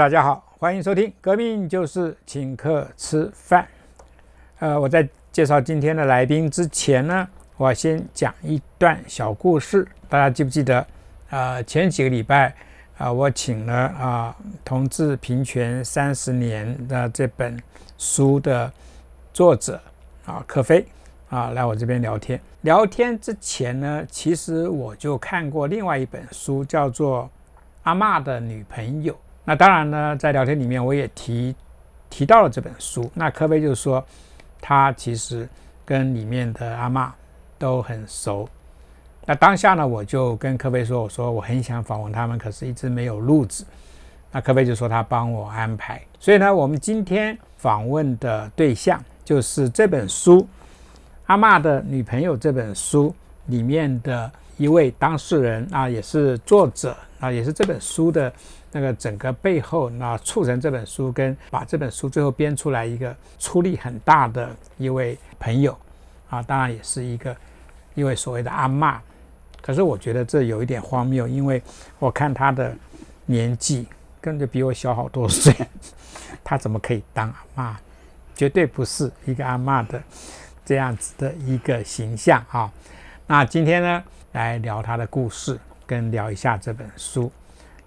大家好，欢迎收听《革命就是请客吃饭》。呃，我在介绍今天的来宾之前呢，我先讲一段小故事。大家记不记得？呃，前几个礼拜啊，我请了啊《同志平权三十年》的这本书的作者啊柯飞啊来我这边聊天。聊天之前呢，其实我就看过另外一本书，叫做《阿嬷的女朋友》。那当然呢，在聊天里面我也提提到了这本书。那柯飞就说，他其实跟里面的阿嬷都很熟。那当下呢，我就跟柯飞说，我说我很想访问他们，可是一直没有录制。那柯飞就说他帮我安排。所以呢，我们今天访问的对象就是这本书《阿嬷的女朋友》这本书里面的一位当事人啊，也是作者啊，也是这本书的。那个整个背后，那促成这本书跟把这本书最后编出来一个出力很大的一位朋友，啊，当然也是一个一位所谓的阿嬷。可是我觉得这有一点荒谬，因为我看他的年纪根本就比我小好多岁，他怎么可以当阿嬷？绝对不是一个阿嬷的这样子的一个形象啊。那今天呢，来聊他的故事，跟聊一下这本书。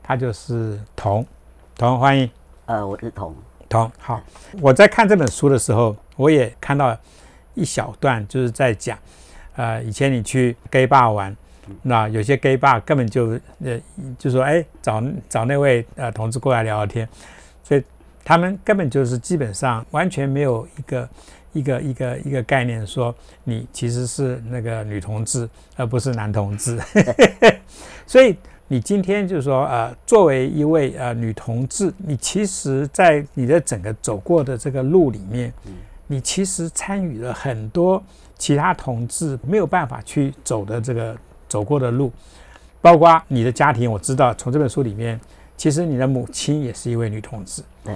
他就是童，童欢迎。呃，我是童童。好，我在看这本书的时候，我也看到一小段，就是在讲，呃，以前你去 gay bar 玩，那有些 gay bar 根本就呃，就说哎，找找那位呃同志过来聊聊天，所以他们根本就是基本上完全没有一个一个一个一个概念，说你其实是那个女同志，而不是男同志，所以。你今天就是说，呃，作为一位呃女同志，你其实，在你的整个走过的这个路里面，你其实参与了很多其他同志没有办法去走的这个走过的路，包括你的家庭，我知道从这本书里面，其实你的母亲也是一位女同志，对，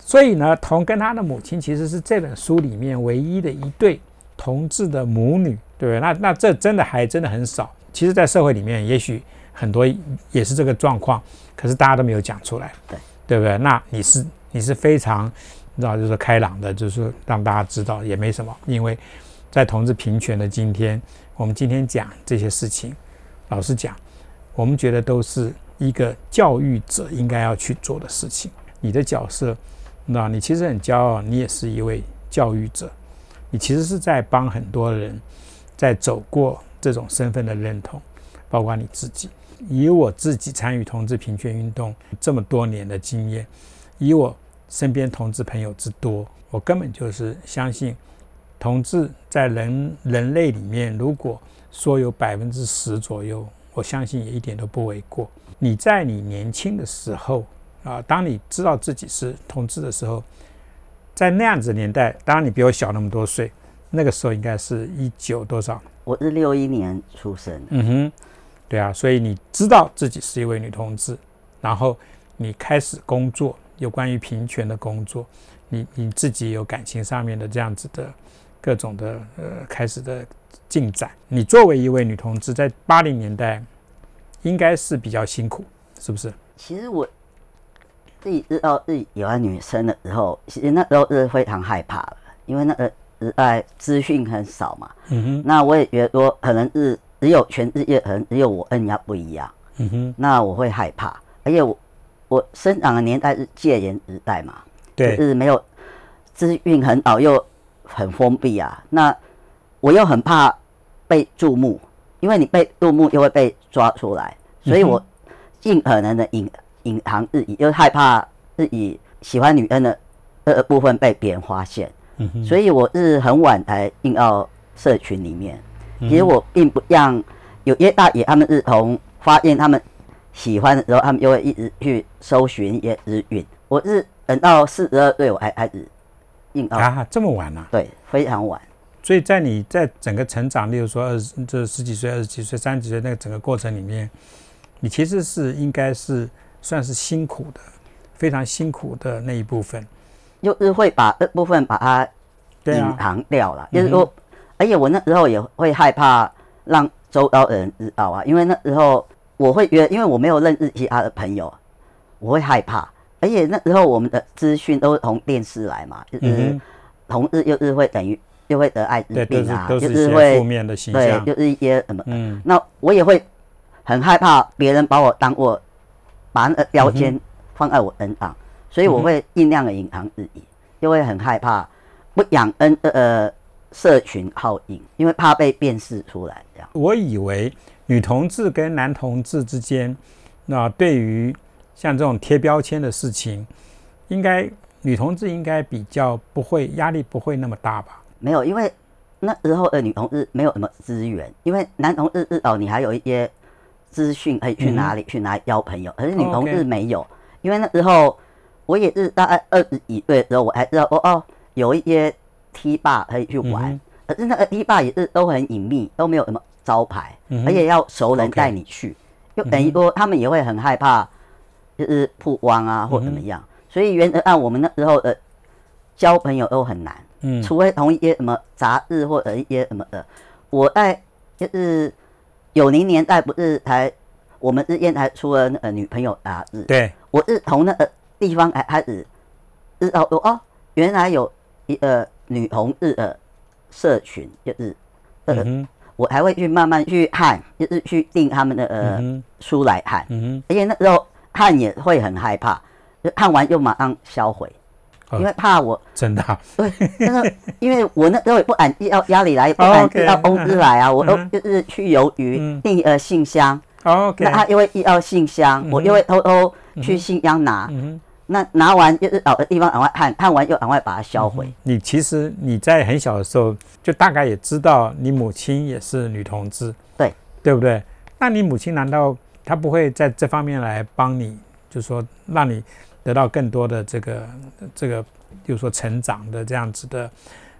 所以呢，童跟他的母亲其实是这本书里面唯一的一对同志的母女，对不对？那那这真的还真的很少，其实，在社会里面，也许。很多也是这个状况，可是大家都没有讲出来，对对不对？那你是你是非常，你知道就是开朗的，就是让大家知道也没什么，因为在同志平权的今天，我们今天讲这些事情，老实讲，我们觉得都是一个教育者应该要去做的事情。你的角色，那你其实很骄傲，你也是一位教育者，你其实是在帮很多人在走过这种身份的认同，包括你自己。以我自己参与同志平权运动这么多年的经验，以我身边同志朋友之多，我根本就是相信，同志在人人类里面，如果说有百分之十左右，我相信也一点都不为过。你在你年轻的时候啊，当你知道自己是同志的时候，在那样子年代，当然你比我小那么多岁，那个时候应该是一九多少？我是六一年出生。嗯哼。对啊，所以你知道自己是一位女同志，然后你开始工作，有关于平权的工作，你你自己有感情上面的这样子的各种的呃开始的进展。你作为一位女同志，在八零年代应该是比较辛苦，是不是？其实我自己知道自己有爱女生的时候，其实那时候是非常害怕的，因为那个时代资讯很少嘛。嗯哼。那我也觉得说，可能是。只有全世界可能只有我跟人家不一样，嗯哼，那我会害怕，而且我我生长的年代是戒严时代嘛，对，是没有资讯很好又很封闭啊，那我又很怕被注目，因为你被注目又会被抓出来，所以我尽可能的隐隐藏自己，又害怕自己喜欢女人的这部分被别人发现，嗯哼，所以我是很晚才进到社群里面。其实我并不像有些大爷，他们是从发现他们喜欢的时候，他们就会一直去搜寻一些资讯。我是等到四十二岁，我还开始硬啊，这么晚呢？对，非常晚。所以在你在整个成长，例如说二十这十几岁、二十几岁、三十几岁那个整个过程里面，你其实是应该是算是辛苦的，非常辛苦的那一部分，就是会把这部分把它隐藏掉了，就是说。而且我那时候也会害怕让周遭的人知道啊，因为那时候我会觉得，因为我没有认识其他的朋友，我会害怕，而且那时候我们的资讯都是从电视来嘛，就是同日又日会等于又会得艾滋病啊，就是会负面的形象，对，就是一些什么，嗯，那我也会很害怕别人把我当我把那个标签放在我身上，所以我会尽量的隐藏自己，又会很害怕不养恩呃社群效应，因为怕被辨识出来这样。我以为女同志跟男同志之间，那对于像这种贴标签的事情，应该女同志应该比较不会压力不会那么大吧？没有，因为那时候的女同志没有什么资源，因为男同志至少你还有一些资讯可以去哪里去哪里交朋友，可是女同志没有。因为那时候我也是大概二十几岁的时候，我还知道哦哦，有一些 T 吧可以去玩，可是那个 T 吧也是都很隐秘，都没有什么招牌，而且要熟人带你去，就等于说他们也会很害怕。就是曝光啊，或怎么样，所以原则上我们那时候的交朋友都很难，嗯，除非同一些什么杂志或者一些什么的。我在就是九零年代不是才我们之间才出了那个女朋友杂志，对，我是从那个地方还开始知道哦，原来有一个女同志的社群，就是呃，我还会去慢慢去看，就是去订他们的呃书来看，嗯而且那时候。看也会很害怕，看完又马上销毁，因为怕我真的对，那个因为我那时候也不敢要压力来，不敢要工资来啊，我都就是去邮局订呃信箱那他因为要信箱，我又会偷偷去信箱拿，那拿完就是找个地方赶快看看完又赶快把它销毁。你其实你在很小的时候就大概也知道你母亲也是女同志，对。对不对？那你母亲难道？她不会在这方面来帮你，就是说让你得到更多的这个这个，就是说成长的这样子的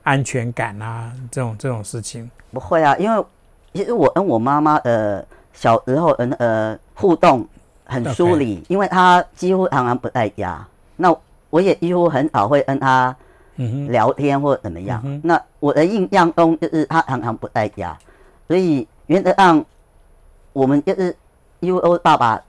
安全感啊，这种这种事情。不会啊，因为其实我跟我妈妈呃小时候呃呃互动很疏离，因为她几乎常常不在家，那我也几乎很少会跟她聊天或怎么样。那我的印象中就是她常常不在家，所以原则上我们就是。因为我爸爸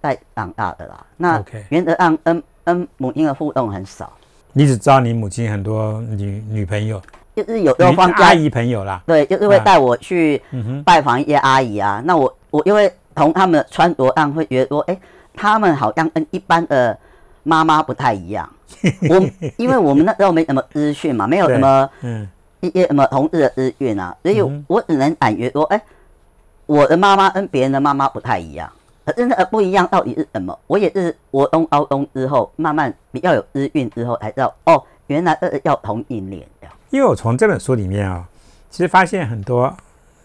带长大的啦，那原则上跟跟母亲的互动很少。你只知道你母亲很多女女朋友，就是有时候放阿姨朋友啦，对，就是会带我去拜访一些阿姨啊。那我我因为从他们的穿着上会觉得说，哎，他们好像跟一般的妈妈不太一样。我因为我们那时候没什么资讯嘛，没有什么嗯一些什么同志的资讯啊，所以我只能感觉说，哎。我的妈妈跟别人的妈妈不太一样，真的不一样到底是什么？我也是我东凹东之后，慢慢比较有资讯之后才知道，哦，原来呃要同一年的。因为我从这本书里面啊，其实发现很多，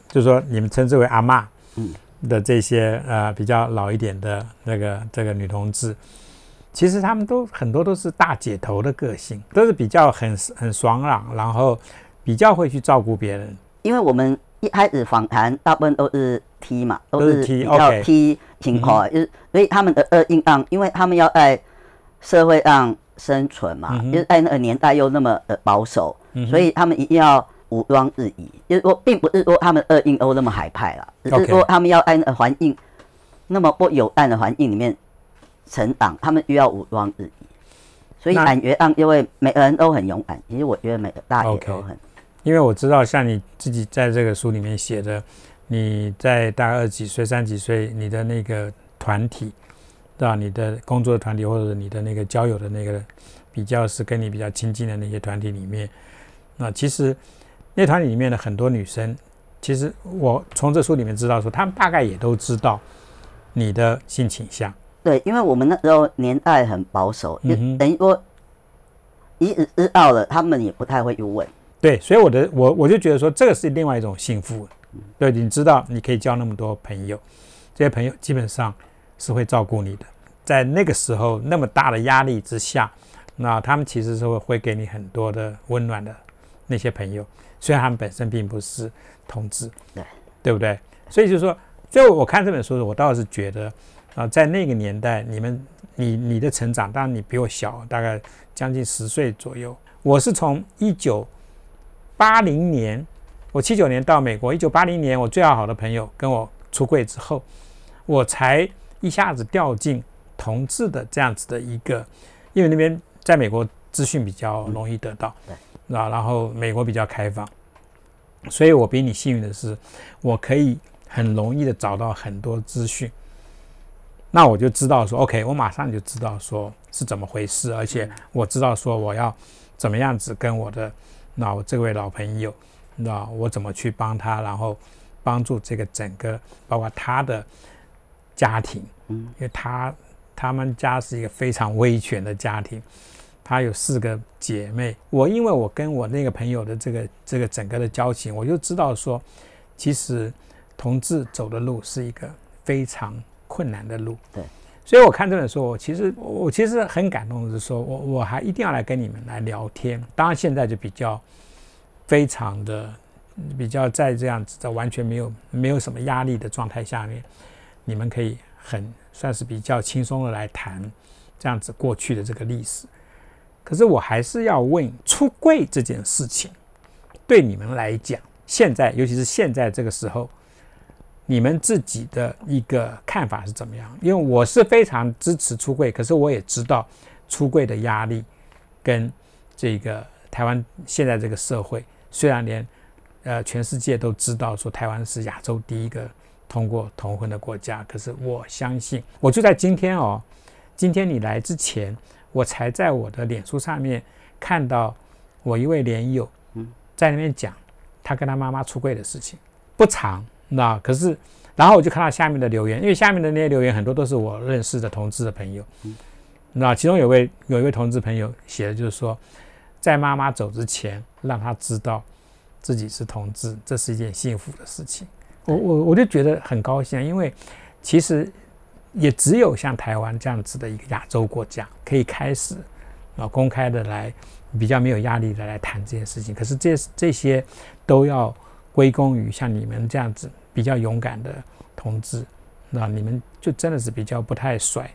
就是说你们称之为阿妈，嗯，的这些呃比较老一点的那个这个女同志，其实他们都很多都是大姐头的个性，都是比较很很爽朗，然后比较会去照顾别人。因为我们。一开始访谈大部分都是 T 嘛，都是比较 T 情况，就是所以他们的呃印象，因为他们要在社会上生存嘛，就是在那个年代又那么的保守，所以他们一定要武装自己。就是说，并不是说他们二硬欧那么海派了，只是说他们要在那个环境那么不友善的环境里面成长，他们又要武装自己。所以感觉上，因为每个人都很勇敢。其实我觉得每个大爷都很。因为我知道，像你自己在这个书里面写的，你在大概二几岁、三几岁，你的那个团体，对吧？你的工作的团体，或者你的那个交友的那个比较是跟你比较亲近的那些团体里面，那其实那团体里面的很多女生，其实我从这书里面知道说，她们大概也都知道你的性倾向。对，因为我们那时候年代很保守，就等于说，一直知道了，他们也不太会去问。对，所以我的我我就觉得说，这个是另外一种幸福。对，你知道你可以交那么多朋友，这些朋友基本上是会照顾你的。在那个时候那么大的压力之下，那他们其实是会给你很多的温暖的那些朋友，虽然他们本身并不是同志，对对不对？所以就是说，最后我看这本书，我倒是觉得啊，在那个年代，你们你你的成长，当然你比我小，大概将近十岁左右。我是从一九。八零年，我七九年到美国。一九八零年，我最要好的朋友跟我出柜之后，我才一下子掉进同志的这样子的一个，因为那边在美国资讯比较容易得到，对，啊，然后美国比较开放，所以我比你幸运的是，我可以很容易的找到很多资讯，那我就知道说，OK，我马上就知道说是怎么回事，而且我知道说我要怎么样子跟我的老这位老朋友，那我怎么去帮他，然后帮助这个整个包括他的家庭，嗯，因为他他们家是一个非常威权的家庭，他有四个姐妹，我因为我跟我那个朋友的这个这个整个的交情，我就知道说，其实同志走的路是一个非常困难的路，对，所以我看这本书，我其实我其实很感动的是说，我我还一定要来跟你们来聊天。当然现在就比较非常的比较在这样子的完全没有没有什么压力的状态下面，你们可以很算是比较轻松的来谈这样子过去的这个历史。可是我还是要问，出柜这件事情对你们来讲，现在尤其是现在这个时候。你们自己的一个看法是怎么样？因为我是非常支持出柜，可是我也知道出柜的压力，跟这个台湾现在这个社会，虽然连呃全世界都知道说台湾是亚洲第一个通过同婚的国家，可是我相信，我就在今天哦，今天你来之前，我才在我的脸书上面看到我一位连友在那边讲他跟他妈妈出柜的事情，不长。那可是，然后我就看到下面的留言，因为下面的那些留言很多都是我认识的同志的朋友。那其中有位有一位同志朋友写的就是说，在妈妈走之前，让他知道自己是同志，这是一件幸福的事情。我我我就觉得很高兴，因为其实也只有像台湾这样子的一个亚洲国家，可以开始啊公开的来比较没有压力的来谈这件事情。可是这这些都要。归功于像你们这样子比较勇敢的同志，那你们就真的是比较不太甩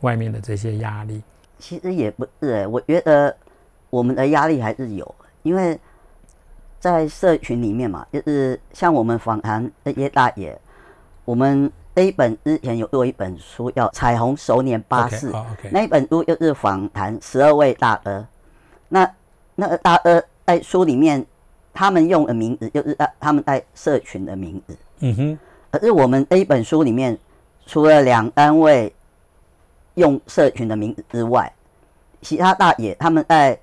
外面的这些压力。其实也不是，我觉得我们的压力还是有，因为在社群里面嘛，就是像我们访谈那些大爷，我们那一本之前有做一本书叫《彩虹熟年巴士》，那一本书就是访谈十二位大哥，那那个大哥在书里面。他们用的名字就是呃他们在社群的名字。嗯哼。可是我们这本书里面，除了两单位用社群的名字之外，其他大爷他们在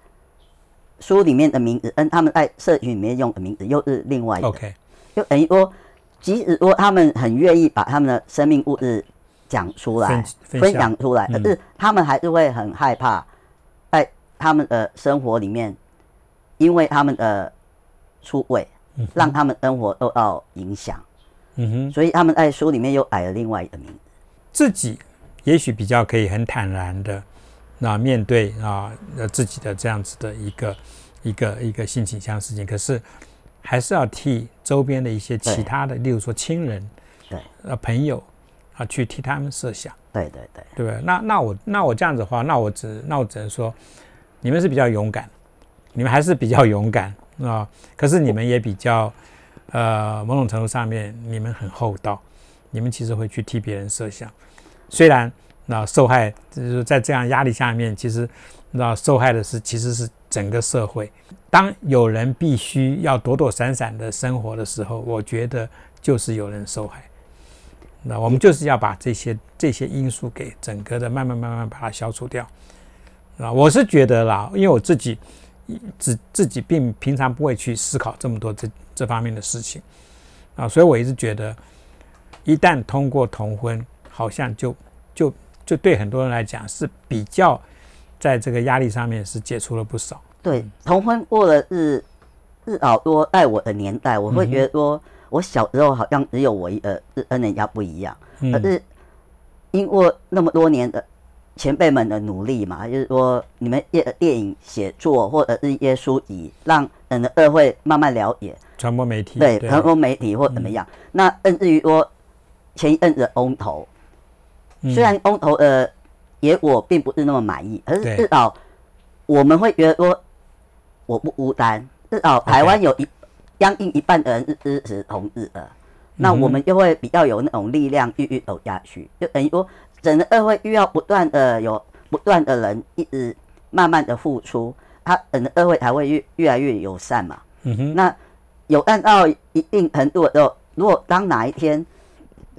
书里面的名字，跟他们在社群里面用的名字又是另外一个。OK。就等于说，即使说他们很愿意把他们的生命故事讲出来、分享出来，可是他们还是会很害怕，在他们的生活里面，因为他们的。出位，让他们生活受到影响。嗯哼，所以他们在书里面又改了另外一个名字。自己也许比较可以很坦然的那面对啊呃自己的这样子的一个一个一个性倾向事情，可是还是要替周边的一些其他的，例如说亲人，对呃朋友啊去替他们设想。对对对，对不对？那那我那我这样子的话，那我只那我只能说，你们是比较勇敢，你们还是比较勇敢。啊！可是你们也比较，呃，某种程度上面，你们很厚道，你们其实会去替别人设想。虽然那受害就是在这样压力下面，其实那受害的是其实是整个社会。当有人必须要躲躲闪闪的生活的时候，我觉得就是有人受害。那我们就是要把这些这些因素给整个的慢慢慢慢把它消除掉。啊，我是觉得啦，因为我自己。自自己并平常不会去思考这么多这这方面的事情啊，所以我一直觉得，一旦通过同婚，好像就就就对很多人来讲是比较在这个压力上面是解除了不少。对，同婚过了日日好多在我的年代，我会觉得说，我小时候好像只有我一个跟人家不一样，可是因为那么多年的。前辈们的努力嘛，就是说你们电电影写作或者是一些书籍，让人的社会慢慢了解传播媒体，对传播媒体或怎么样。那甚至于说前一阵子翁头，虽然公投呃也我并不是那么满意，可是至少我们会觉得说我不孤单，至少台湾有一将近一半的人是支持同志的。那我们就会比较有那种力量，继续走下去。就等于说，整个社会需要不断的有不断的人一直慢慢的付出，他整个社会才会越越来越友善嘛。嗯哼，那有按到一定程度的时候，如果当哪一天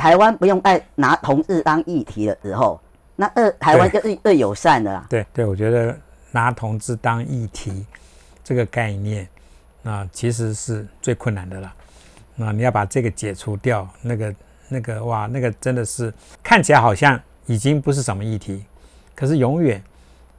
台湾不用再拿同志当议题的时候，那二台湾就是最友善的啦。对对，我觉得拿同志当议题这个概念，那其实是最困难的了。那你要把这个解除掉，那个那个哇，那个真的是看起来好像已经不是什么议题，可是永远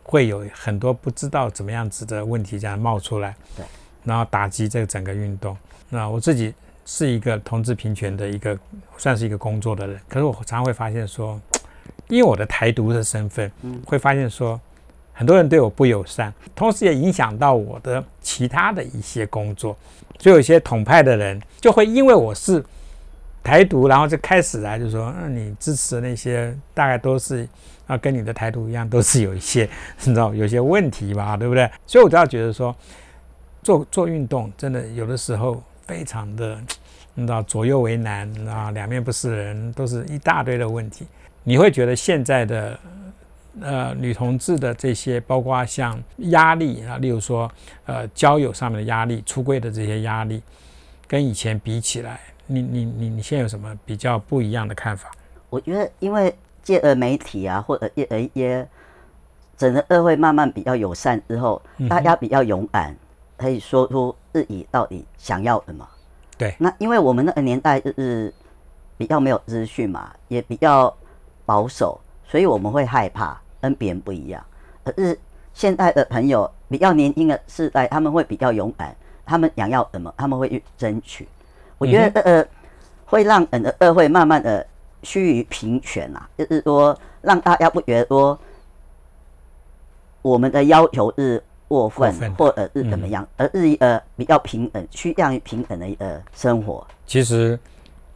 会有很多不知道怎么样子的问题这样冒出来，对，然后打击这个整个运动。那我自己是一个同志平权的一个算是一个工作的人，可是我常常会发现说，因为我的台独的身份，会发现说。很多人对我不友善，同时也影响到我的其他的一些工作，就有一些统派的人就会因为我是台独，然后就开始来就说，嗯，你支持的那些大概都是啊，跟你的台独一样，都是有一些 你知道有些问题吧，对不对？所以我都要觉得说，做做运动真的有的时候非常的，你知道左右为难啊，两面不是人，都是一大堆的问题。你会觉得现在的。呃，女同志的这些，包括像压力啊，例如说，呃，交友上面的压力、出柜的这些压力，跟以前比起来，你你你你现在有什么比较不一样的看法？我觉得，因为借了媒体啊，或者借一些整个社会慢慢比较友善之后，大家比较勇敢，可以说出自己到底想要什么。对。那因为我们那个年代就是比较没有资讯嘛，也比较保守。所以我们会害怕跟别人不一样，可是现在的朋友比较年轻的世代，他们会比较勇敢，他们想要什么，他们会去争取。我觉得呃，会让人的社会慢慢的趋于平权啊，就是说让大家不觉得说我们的要求是过分或者是怎么样，而是一个比较平等、趋向于平等的一个生活。其实，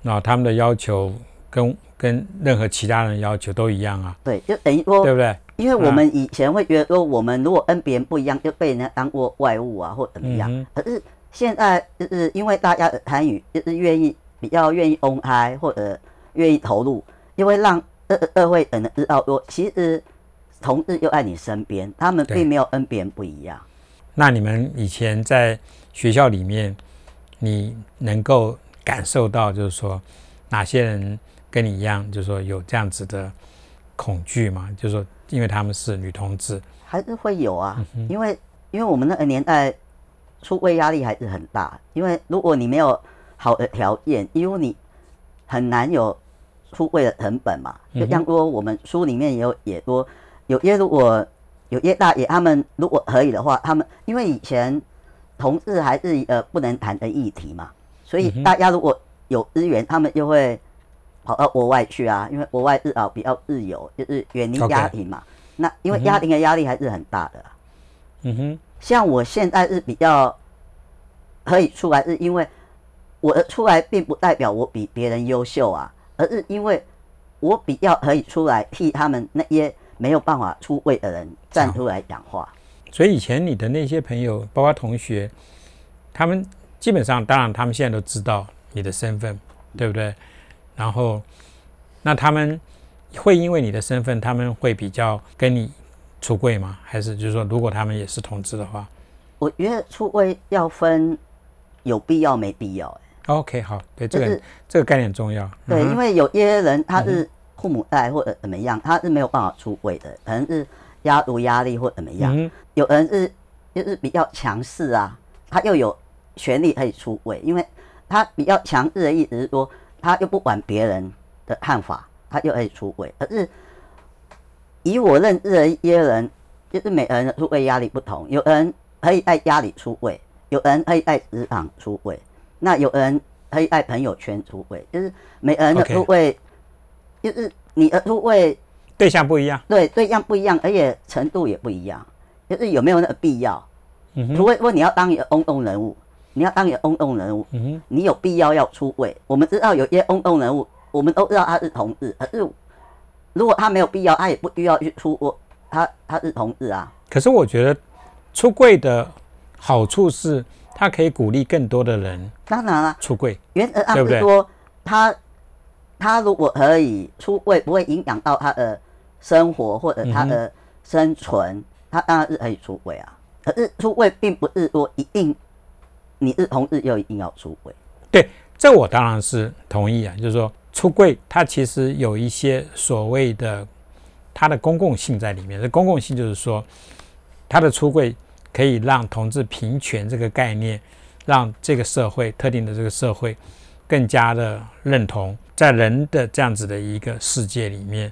那他们的要求跟。跟任何其他人要求都一样啊，对，就等于说，对不对？因为我们以前会觉得说，我们如果跟别人不一样，就被人家当过外物啊，或怎么样。可是现在就是因为大家的参与，就是愿意比较愿意公开或者愿意投入，因为让二二会等的知道说，其实同日又在你身边，他们并没有跟别人不一样。那你们以前在学校里面，你能够感受到，就是说哪些人？跟你一样，就是说有这样子的恐惧吗？就是说，因为他们是女同志，还是会有啊。因为因为我们那个年代出柜压力还是很大。因为如果你没有好的条件，因为你很难有出柜的成本嘛。就像说我们书里面也有也说，有些如果有些大爷他们如果可以的话，他们因为以前同志还是呃不能谈的议题嘛，所以大家如果有资源，他们就会。跑到国外去啊，因为国外日啊比较自由，就是远离家庭嘛。那因为家庭的压力还是很大的。嗯哼，像我现在是比较可以出来，是因为我的出来并不代表我比别人优秀啊，而是因为我比较可以出来替他们那些没有办法出位的人站出来讲话。所以以前你的那些朋友，包括同学，他们基本上，当然他们现在都知道你的身份，对不对？然后，那他们会因为你的身份，他们会比较跟你出柜吗？还是就是说，如果他们也是同志的话，我觉得出柜要分有必要没必要。OK，好，对这个这个概念重要。对，因为有些人他是父母带或者怎么样，他是没有办法出位的，可能是压读压力或怎么样。有人是就是比较强势啊，他又有权利可以出位，因为他比较强势的意思是说。他又不管别人的看法，他又可以出轨。可是以我认识的一些人，就是每个人的出轨压力不同。有人可以在家里出轨，有人可以在职场出轨，那有人可以在朋友圈出轨。就是每个人的出轨，就是你的出位对象不一样，对对象不一样，而且程度也不一样。就是有没有那个必要？嗯除非说你要当一个公众人物。你要当一个公众人物，嗯你有必要要出位。我们知道有些公众人物，我们都知道他是同志，可是如果他没有必要，他也不需要去出我他他是同志啊。可是我觉得出柜的好处是，他可以鼓励更多的人。当然了，出柜，原则上是说他他如果可以出柜，不会影响到他的生活或者他的生存，他当然是可以出柜啊。可是出柜并不是说一定你是同志就一定要出柜。对，这我当然是同意啊。就是说出柜，它其实有一些所谓的它的公共性在里面。这公共性就是说，它的出柜可以让同志平权这个概念，让这个社会特定的这个社会更加的认同，在人的这样子的一个世界里面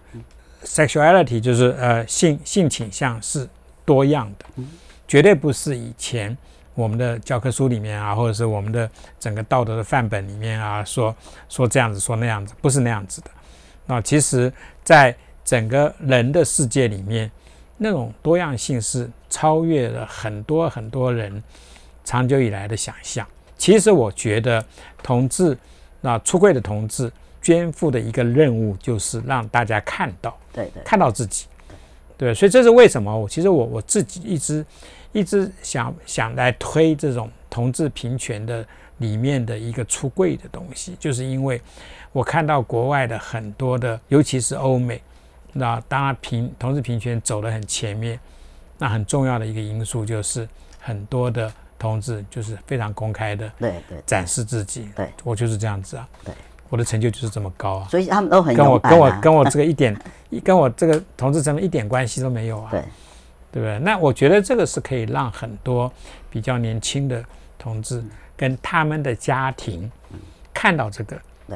，sexuality 就是呃性性倾向是多样的。绝对不是以前我们的教科书里面啊，或者是我们的整个道德的范本里面啊，说说这样子，说那样子，不是那样子的。那其实，在整个人的世界里面，那种多样性是超越了很多很多人长久以来的想象。其实，我觉得同志那出柜的同志肩负的一个任务，就是让大家看到，对对，看到自己。对，所以这是为什么？我其实我我自己一直。一直想想来推这种同志平权的里面的一个出柜的东西，就是因为我看到国外的很多的，尤其是欧美，那当然平同志平权走得很前面，那很重要的一个因素就是很多的同志就是非常公开的对对展示自己，对我就是这样子啊，对，我的成就就是这么高啊，所以他们都很跟我跟我跟我这个一点 跟我这个同志成分一点关系都没有啊，对。对不对？那我觉得这个是可以让很多比较年轻的同志跟他们的家庭看到这个。对，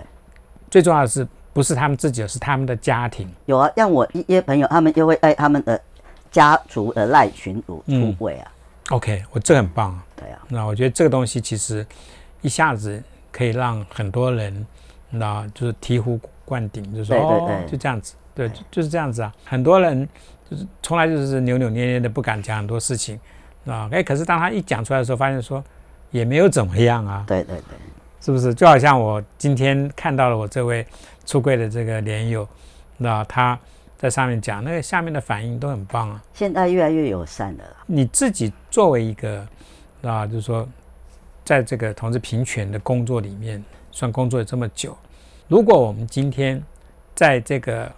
最重要的是不是他们自己，是他们的家庭。有啊，让我一些朋友，他们就会在他们的家族的赖群主出柜啊。OK，我这很棒啊。对啊，那我觉得这个东西其实一下子可以让很多人，那就是醍醐灌顶，就说哦，就这样子，对，就是这样子啊。很多人。就是从来就是扭扭捏捏的，不敢讲很多事情，啊，哎，可是当他一讲出来的时候，发现说也没有怎么样啊。对对对，是不是？就好像我今天看到了我这位出柜的这个莲友，那他在上面讲，那个下面的反应都很棒啊。现在越来越友善了。你自己作为一个啊，就是说，在这个同志平权的工作里面，算工作了这么久，如果我们今天在这个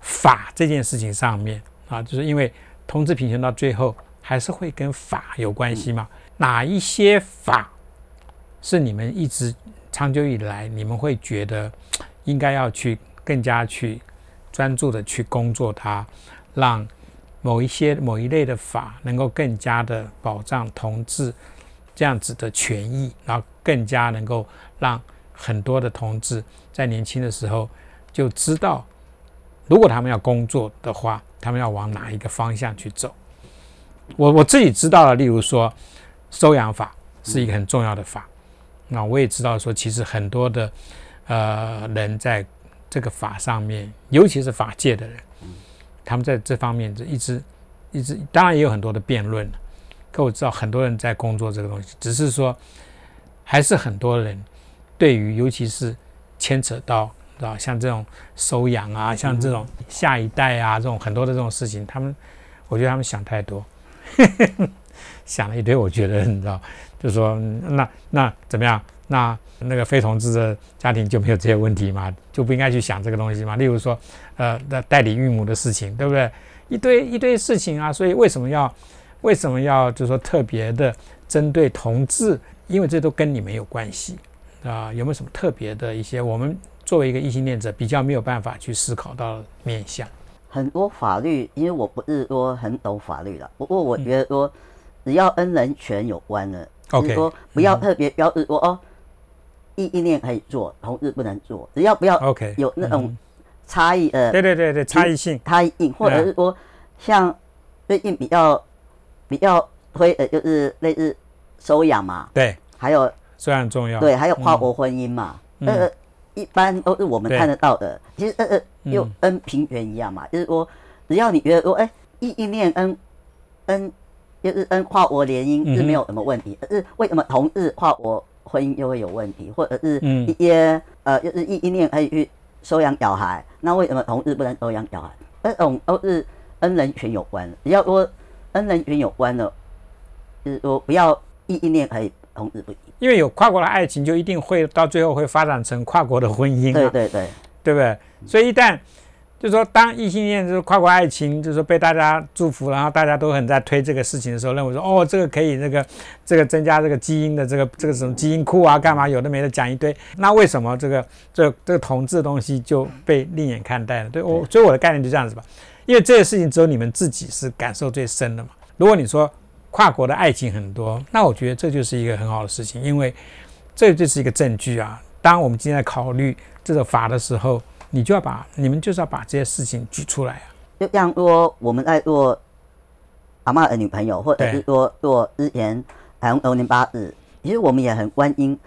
法这件事情上面，啊，就是因为同志平权到最后还是会跟法有关系嘛？哪一些法是你们一直长久以来你们会觉得应该要去更加去专注的去工作它，让某一些某一类的法能够更加的保障同志这样子的权益，然后更加能够让很多的同志在年轻的时候就知道，如果他们要工作的话。他们要往哪一个方向去走？我我自己知道了，例如说收养法是一个很重要的法。那我也知道说，其实很多的呃人在这个法上面，尤其是法界的人，他们在这方面就一直一直，当然也有很多的辩论。可我知道很多人在工作这个东西，只是说还是很多人对于尤其是牵扯到。啊，像这种收养啊，像这种下一代啊，这种很多的这种事情，他们，我觉得他们想太多，想了一堆。我觉得你知道，就是说，那那怎么样？那那个非同志的家庭就没有这些问题嘛？就不应该去想这个东西嘛？例如说，呃，那代理孕母的事情，对不对？一堆一堆事情啊。所以为什么要为什么要就是说特别的针对同志？因为这都跟你没有关系啊。有没有什么特别的一些我们？作为一个异性恋者，比较没有办法去思考到面向很多法律，因为我不是说很懂法律了。不过我觉得说，只要跟人权有关的，就是说不要特别标志说哦，异性恋可以做，同志不能做。只要不要 OK 有那种差异呃，对对对对，差异性差异性，或者是说像最近比较比较推呃，就是类似收养嘛，对，还有虽然重要，对，还有跨国婚姻嘛，呃。一般都是我们看得到的，其实呃呃，又跟平原一样嘛，就是说，只要你觉得说，哎，异异念跟跟就是跟跨国联姻是没有什么问题，可是为什么同日跨国婚姻又会有问题，或者是一些呃，就是异异念可以去收养小孩，那为什么同日不能收养小孩？这种都是跟人权有关，只要说跟人权有关的，就是说不要异异念可以。同日不因为有跨国的爱情，就一定会到最后会发展成跨国的婚姻。对对对，对不对？所以一旦就是说，当异性恋就是跨国爱情，就是说被大家祝福，然后大家都很在推这个事情的时候，认为说哦，这个可以这个这个增加这个基因的这个这个什么基因库啊，干嘛有的没的讲一堆。那为什么这个这这个同志的东西就被另眼看待了？对我，所以我的概念就这样子吧。因为这些事情只有你们自己是感受最深的嘛。如果你说跨国的爱情很多，那我觉得这就是一个很好的事情，因为这就是一个证据啊。当我们今天在考虑这个法的时候。你就要把你们就是要把这些事情举出来啊！就像说我们在做阿妈的女朋友，或者是说做之前台湾零八日，其实我们也很关心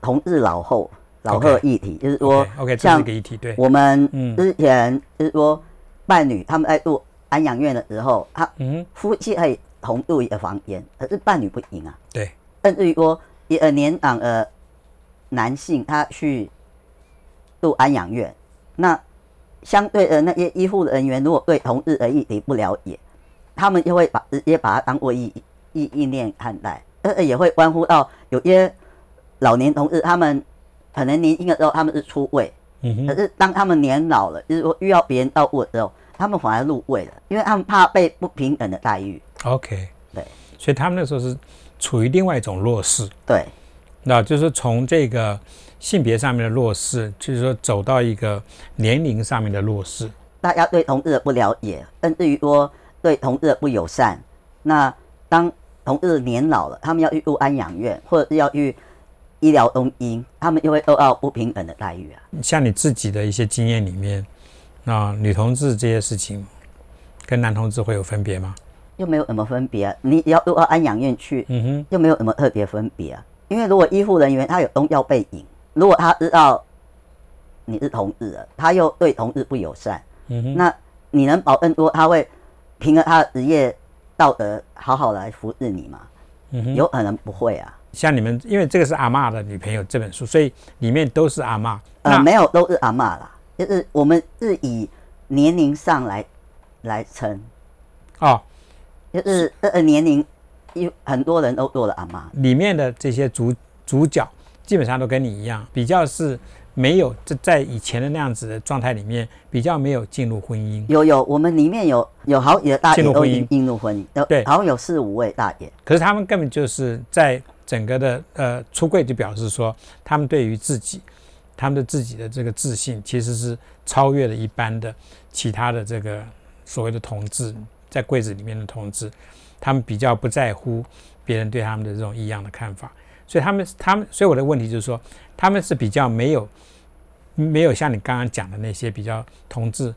同日老后老后议题，就是说，OK，这是一个议题。对，我们之前就是说伴侣他们在做安养院的时候，他夫妻可以同住一个房间，可是伴侣不行啊。对，甚至于说一个年长的男性他去住安养院。那相对的那些医护人员，如果对同日而议题不了解，他们就会把直接把它当做意意意念看待，呃，也会关乎到有些老年同志，他们可能年轻的时候他们是出位，嗯可是当他们年老了，就是说遇到别人照顾的时候，他们反而入位了，因为他们怕被不平等的待遇。OK，对，所以他们那时候是处于另外一种弱势。对，那就是从这个。性别上面的弱势，就是说走到一个年龄上面的弱势。大家对同志的不了解，甚至于说对同志的不友善。那当同志年老了，他们要去入安养院，或者是要去医疗中心，他们又会受到不平等的待遇啊。像你自己的一些经验里面，那女同志这些事情跟男同志会有分别吗？又没有什么分别啊。你要入到安养院去，嗯哼，又没有什么特别分别啊。因为如果医护人员他有宗教背景。如果他知道你是同志的，他又对同志不友善，嗯哼，那你能保证说他会凭着他的职业道德好好来服侍你吗？嗯哼，有可能不会啊。像你们，因为这个是阿妈的女朋友这本书，所以里面都是阿妈。呃，没有，都是阿妈啦。就是我们是以年龄上来来称。哦，就是呃年龄，有很多人都做了阿妈。里面的这些主主角。基本上都跟你一样，比较是没有在在以前的那样子的状态里面，比较没有进入婚姻。有有，我们里面有有好几个大爷都进入婚姻，对，好像有四五位大爷。可是他们根本就是在整个的呃出柜，就表示说他们对于自己，他们的自己的这个自信，其实是超越了一般的其他的这个所谓的同志，在柜子里面的同志，他们比较不在乎别人对他们的这种异样的看法。所以他们，他们，所以我的问题就是说，他们是比较没有，没有像你刚刚讲的那些比较同志，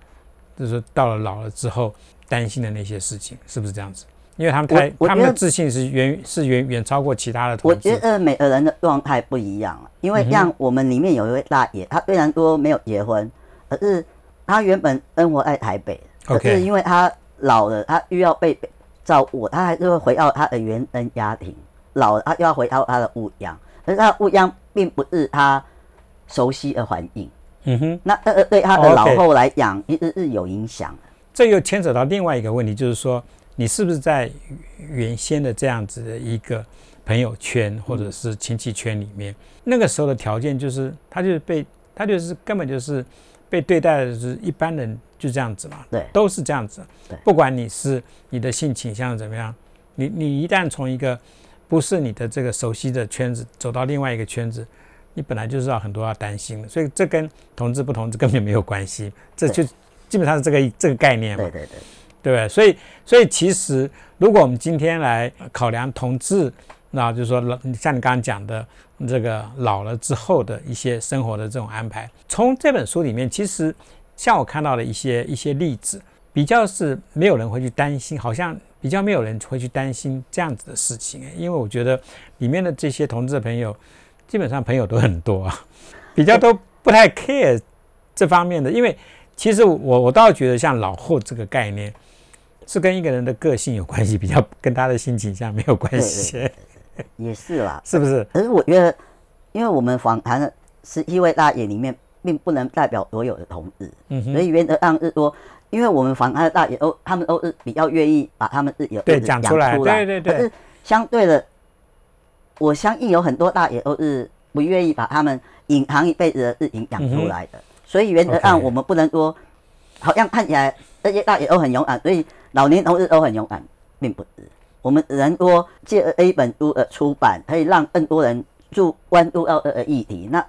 就是到了老了之后担心的那些事情，是不是这样子？因为他们太，他们的自信是远是远远超过其他的同志。我觉得每个人的状态不一样啊，因为像我们里面有一位大爷，他虽然说没有结婚，可是他原本生活在台北，可是因为他老了，他又要被照顾，他还是会回到他的原生家庭。老了，他又要回到他的屋央，可是他的屋央并不是他熟悉的环境。嗯哼，那呃对他的老后来讲，其实是有影响。这又牵扯到另外一个问题，就是说，你是不是在原先的这样子的一个朋友圈或者是亲戚圈里面，那个时候的条件就是，他就是被他就是根本就是被对待的是一般人就这样子嘛？对，都是这样子。对，不管你是你的性倾向怎么样，你你一旦从一个不是你的这个熟悉的圈子，走到另外一个圈子，你本来就是要很多要担心的，所以这跟同志不同志根本没有关系，这就基本上是这个这个概念嘛，对对对，对不对？所以所以其实如果我们今天来考量同志，那就是说老像你刚刚讲的这个老了之后的一些生活的这种安排，从这本书里面，其实像我看到的一些一些例子，比较是没有人会去担心，好像。比较没有人会去担心这样子的事情，因为我觉得里面的这些同志朋友，基本上朋友都很多，比较都不太 care 这方面的。因为其实我我倒觉得像老后这个概念，是跟一个人的个性有关系，比较跟他的心情上没有关系。也是啦，是不是？可是我觉得，因为我们访谈的十一位大爷里面，并不能代表所有的同志，所以原则上是说。因为我们访谈的大爷都，他们都是比较愿意把他们自己的讲出来，对对对。可是相对的，我相信有很多大爷都是不愿意把他们隐藏一辈子的事情讲出来的。所以原则上我们不能说，好像看起来这些大爷都很勇敢，所以老年同志都很勇敢，并不是。我们只能说借这一本书的出版，可以让更多人注关注到这个议题。那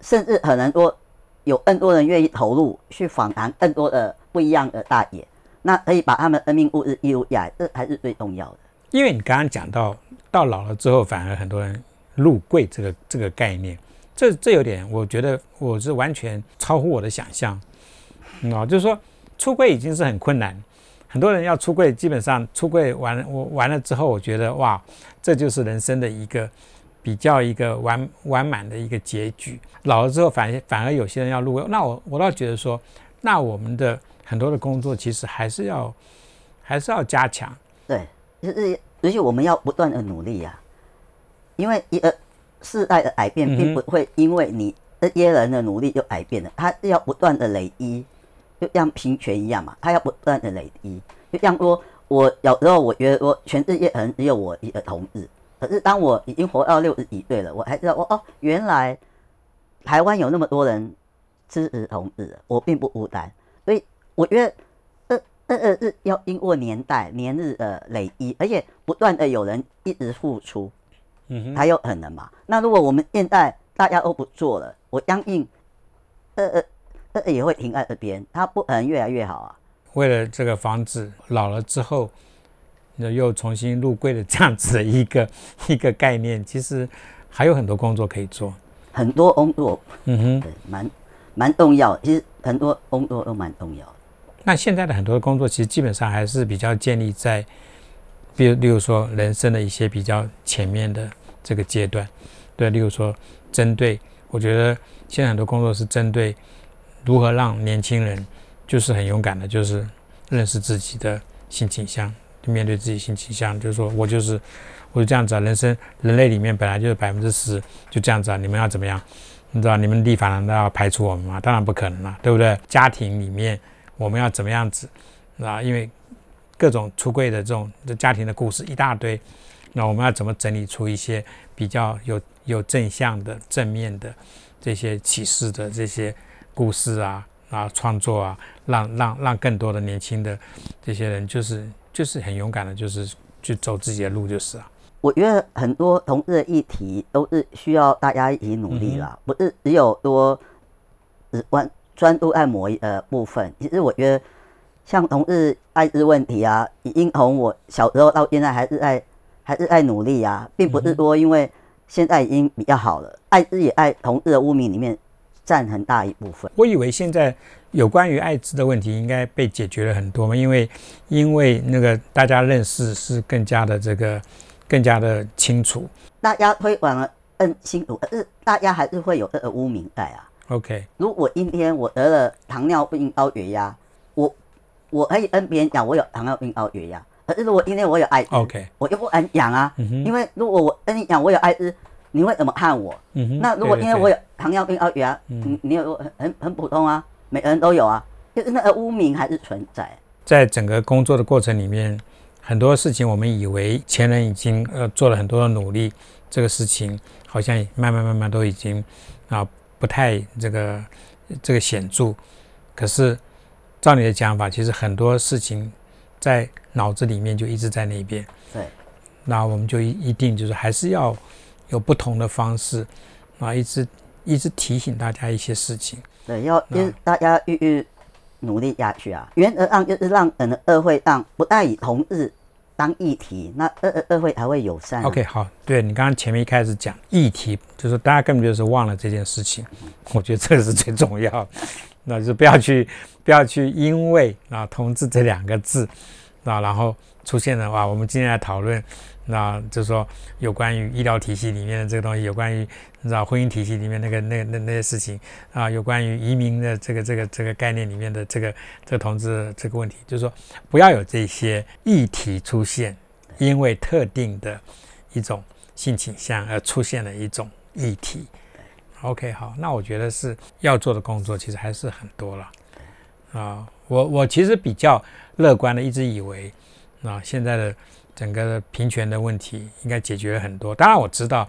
甚至可能说有更多人愿意投入去访谈更多的不一样的大爷，那可以把他们生命故事记录下来，这才是最重要的。因为你刚刚讲到，到老了之后，反而很多人入柜这个这个概念，这这有点，我觉得我是完全超乎我的想象，嗯哦，就是说出柜已经是很困难，很多人要出柜，基本上出柜完我完了之后，我觉得哇，这就是人生的一个比较一个完完满的一个结局。老了之后反反而有些人要入柜，那我我倒觉得说，那我们的很多的工作其实还是要还是要加强。对，就是而且我们要不断的努力呀、因为一个世代的改变，并不会因为你这些人的努力就改变了，它要不断的累积，就像平权一样嘛，它要不断的累积。就像说，我有时候我觉得说，全世界可能只有我一个同志，可是当我已经活到六十几岁了，我还知道哦哦，原来台湾有那么多人支持同志，我并不孤单，所以我觉得。呃，呃，呃是要经过年代、年日的累积，而且不断的有人一直付出，嗯哼。才有可能嘛。那如果我们现在大家都不做了，我相信，呃呃呃也会停在这边，它不可能越来越好啊。为了这个防止老了之后，又又重新入柜的这样子的一个 一个概念，其实还有很多工作可以做。很多工作嗯哼，蛮蛮重要，其实很多工作都蛮重要的。那现在的很多工作其实基本上还是比较建立在，比如例如说人生的一些比较前面的这个阶段，对，例如说针对，我觉得现在很多工作是针对如何让年轻人就是很勇敢的，就是认识自己的性倾向，面对自己性倾向，就是说我就是我就这样子啊，人生人类里面本来就是百分之十就这样子啊，你们要怎么样？你知道你们立法难道要排除我们吗？当然不可能了，对不对？家庭里面我们要怎么样子啊？因为各种出柜的这种的家庭的故事一大堆，那我们要怎么整理出一些比较有有正向的、正面的这些启示的这些故事啊啊创作啊，让让让更多的年轻的这些人就是就是很勇敢的，就是去走自己的路就是啊。我觉得很多同志的议题都是需要大家一起努力啦，不是只有说只关专注在某一呃部分。其实我觉得像同志艾滋问题啊，已经从我小时候到现在还是在还是在努力啊，并不是说因为现在已经比较好了，艾滋也在同志的污名里面占很大一部分。我以为现在有关于艾滋的问题应该被解决了很多嘛，因为因为那个大家认识是更加的这个更加的清楚。大家推广了嗯清楚，可是大家还是会有这个污名在啊。OK，如果今天我得了糖尿病高血压，我我可以跟别人讲我有糖尿病高血压，可是如果今天我有艾滋 OK，我又不敢讲啊，嗯，因为如果我跟你讲我有艾滋，你会怎么看我？那如果对今天我有糖尿病高血压，嗯你你有很很很普通啊，每个人都有啊，就是那个污名还是存在。在整个工作的过程里面，很多事情我们以为前人已经呃做了很多的努力，这个事情好像慢慢慢慢都已经啊不太这个这个显著。可是照你的讲法，其实很多事情在脑子里面就一直在那边。对，那我们就一一定就是还是要有不同的方式啊，一直一直提醒大家一些事情。对，要就是大家继续努力下去啊。原则上就是让整个社会让不再以同志当议题，那二二二会才会友善、啊。OK，好，对你刚刚前面一开始讲议题，就是大家根本就是忘了这件事情，我觉得这个是最重要的，那就是不要去不要去因为啊同志这两个字啊，然后出现的话，我们今天来讨论，那就是说有关于医疗体系里面的这个东西，有关于你知道婚姻体系里面那个那那那些事情啊，有关于移民的这个这个这个概念里面的这个这个同志这个问题，就是说不要有这些议题出现，因为特定的一种性倾向而出现的一种议题。OK，好，那我觉得是要做的工作其实还是很多了啊。我我其实比较乐观的，一直以为啊现在的整个平权的问题应该解决了很多。当然我知道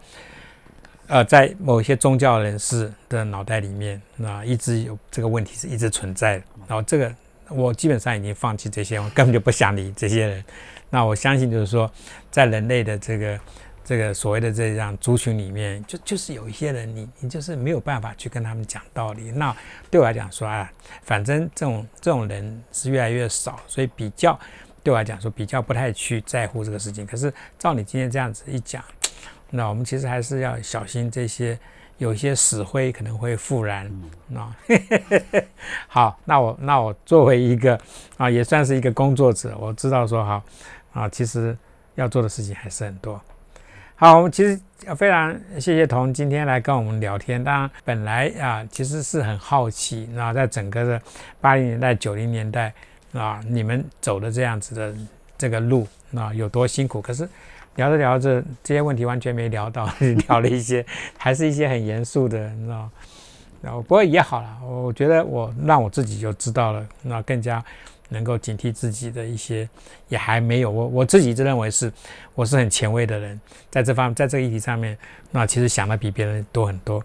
呃，在某些宗教人士的脑袋里面，那一直有这个问题是一直存在的。然后这个我基本上已经放弃这些，我根本就不想理这些人。那我相信就是说，在人类的这个。这个所谓的这样族群里面，就就是有一些人，你你就是没有办法去跟他们讲道理。那对我来讲说啊，反正这种这种人是越来越少，所以比较对我来讲说比较不太去在乎这个事情。可是照你今天这样子一讲，那我们其实还是要小心这些有一些死灰可能会复燃。那 好，那我那我作为一个啊也算是一个工作者，我知道说好啊，其实要做的事情还是很多。好，我们其实非常谢谢童今天来跟我们聊天。当然，本来啊，其实是很好奇，那在整个的八零年代、九零年代啊，你们走的这样子的这个路，那有多辛苦？可是聊着聊着，这些问题完全没聊到，聊了一些，还是一些很严肃的，你知道？然后不过也好了，我觉得我让我自己就知道了，那更加。能够警惕自己的一些，也还没有我我自己一直认为是我是很前卫的人，在这方在这个议题上面，那其实想的比别人多很多。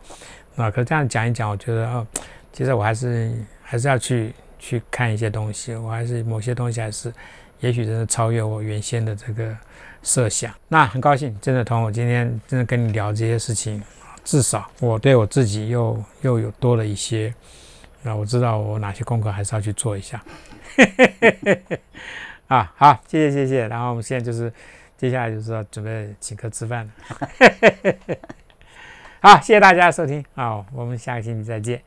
那可这样讲一讲，我觉得哦，其实我还是还是要去去看一些东西，我还是某些东西还是，也许真的超越我原先的这个设想。那很高兴，真的同我今天真的跟你聊这些事情，至少我对我自己又又有多了一些，那我知道我哪些功课还是要去做一下。啊，好，谢谢谢谢。然后我们现在就是接下来就是要准备请客吃饭了。好，谢谢大家收听，好，我们下个星期再见。